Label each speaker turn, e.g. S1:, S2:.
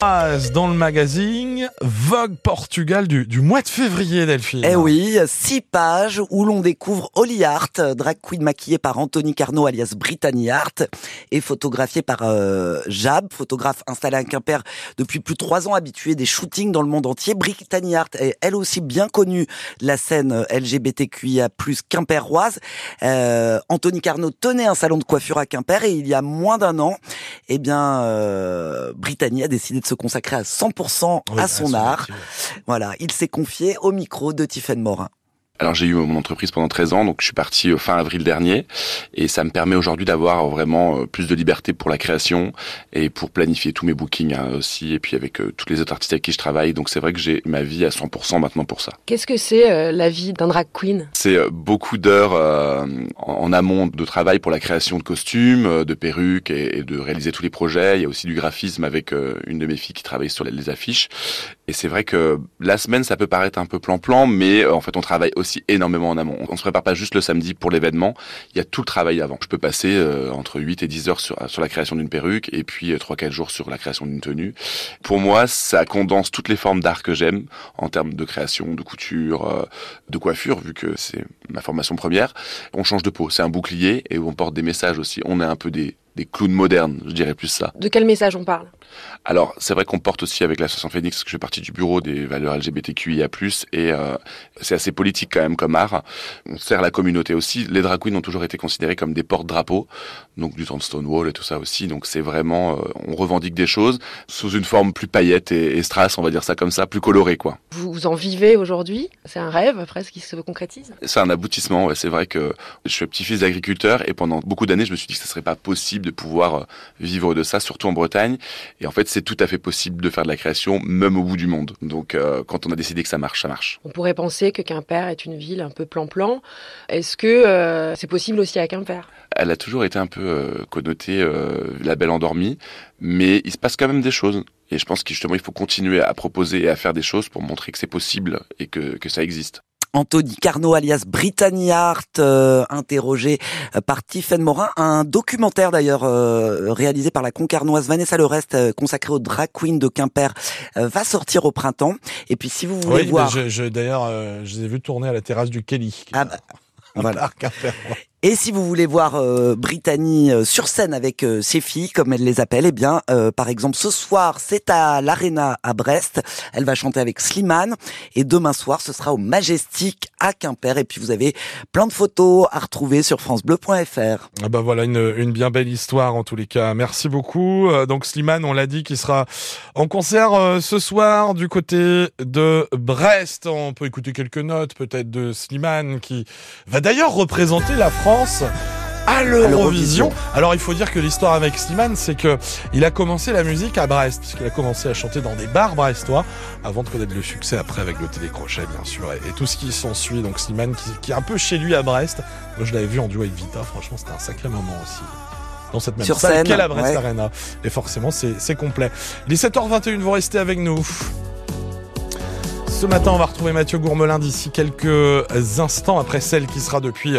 S1: Dans le magazine Vogue Portugal du, mois de février, Delphine.
S2: Eh oui, six pages où l'on découvre Holly Hart, drag queen maquillée par Anthony Carnot alias Brittany Hart et photographiée par euh, Jab, photographe installé à Quimper depuis plus de trois ans, habituée des shootings dans le monde entier. Brittany Hart est elle aussi bien connue la scène LGBTQIA+, quimperoise. Euh, Anthony Carnot tenait un salon de coiffure à Quimper et il y a moins d'un an, eh bien, euh, Brittany a décidé de se consacrer à 100%
S1: Oui,
S2: à son art. Voilà, il s'est confié au micro de Tiffaine Morin.
S3: Alors j'ai eu mon entreprise pendant 13 ans, donc je suis parti euh, fin avril dernier, et ça me permet aujourd'hui d'avoir euh, vraiment euh, plus de liberté pour la création et pour planifier tous mes bookings hein, aussi, et puis avec euh, tous les autres artistes avec qui je travaille. Donc c'est vrai que j'ai ma vie à 100% maintenant pour ça.
S4: Qu'est-ce que c'est euh, la vie d'un drag queen?
S3: C'est euh, beaucoup d'heures euh, en amont de travail pour la création de costumes, euh, de perruques et, et de réaliser tous les projets. Il y a aussi du graphisme avec euh, une de mes filles qui travaille sur les, les affiches. Et c'est vrai que la semaine, ça peut paraître un peu plan-plan, mais euh, en fait, on travaille aussi énormément en amont. On se prépare pas juste le samedi pour l'événement. Il y a tout le travail avant. Je peux passer euh, entre 8 et 10 heures sur, sur la création d'une perruque et puis euh, 3-4 jours sur la création d'une tenue. Pour moi, ça condense toutes les formes d'art que j'aime en termes de création, de couture, euh, de coiffure, vu que c'est ma formation première. On change de peau, c'est un bouclier et on porte des messages aussi. On est un peu des, des clowns modernes, je dirais plus ça.
S4: De quel message on parle?
S3: Alors, c'est vrai qu'on porte aussi avec l'association Phoenix, que je fais partie du bureau des valeurs LGBTQIA+, et euh, c'est assez politique quand même comme art. On sert la communauté aussi. Les drag queens ont toujours été considérés comme des porte-drapeaux, donc du temps de Stonewall et tout ça aussi. Donc c'est vraiment, euh, on revendique des choses sous une forme plus paillette et, et strass, on va dire ça comme ça, plus colorée quoi.
S4: vous, vous en vivez aujourd'hui? C'est un rêve presque qui se concrétise?
S3: C'est un aboutissement. Ouais. C'est vrai que je suis petit-fils d'agriculteur et pendant beaucoup d'années, je me suis dit que ce serait pas possible de pouvoir euh, vivre de ça, surtout en Bretagne. Et en fait, c'est tout à fait possible de faire de la création, même au bout du monde. Donc, euh, quand on a décidé que ça marche, ça marche.
S4: On pourrait penser que Quimper est une ville un peu plan-plan. Est-ce que euh, c'est possible aussi à Quimper?
S3: Elle a toujours été un peu euh, connotée la belle endormie, mais il se passe quand même des choses. Et je pense que justement, il faut continuer à proposer et à faire des choses pour montrer que c'est possible et que, que ça existe.
S2: Anthony Carnot alias Brittany Hart, euh, interrogé euh, par Tiffaine Morin. Un documentaire d'ailleurs euh, réalisé par la concarnoise Vanessa Lerest, euh, consacré aux drag queens de Quimper, euh, va sortir au printemps. Et puis si vous voulez
S1: Oui,
S2: voir...
S1: je, je- d'ailleurs, euh, je les ai vus tourner à la terrasse du Kelly.
S2: Ah bah, voilà. Et si vous voulez voir euh, Brittany euh, sur scène avec euh, ses filles, comme elle les appelle, eh bien, euh, par exemple, ce soir, c'est à l'Arena à Brest. Elle va chanter avec Slimane. Et demain soir, ce sera au Majestic à Quimper. Et puis, vous avez plein de photos à retrouver sur francebleu.fr.
S1: Ah bah voilà une, une bien belle histoire en tous les cas. Merci beaucoup. Euh, donc Slimane, on l'a dit, qui sera en concert euh, ce soir du côté de Brest. On peut écouter quelques notes peut-être de Slimane qui va d'ailleurs représenter la France à l'Eurovision. Alors il faut dire que l'histoire avec Slimane, c'est que il a commencé la musique à Brest, puisqu'il a commencé à chanter dans des bars brestois, avant de connaître le succès après avec le télécrochet bien sûr, et, et tout ce qui s'ensuit. Donc Slimane qui, qui est un peu chez lui à Brest. Moi je l'avais vu en duo avec Vita, franchement c'était un sacré moment aussi. Dans cette même
S2: Sur
S1: salle qu'est la Brest
S2: ouais.
S1: Arena. Et forcément c'est complet. Il est 7h21, vous restez avec nous. Ce matin, on va retrouver Mathieu Gourmelin d'ici quelques instants après celle qui sera depuis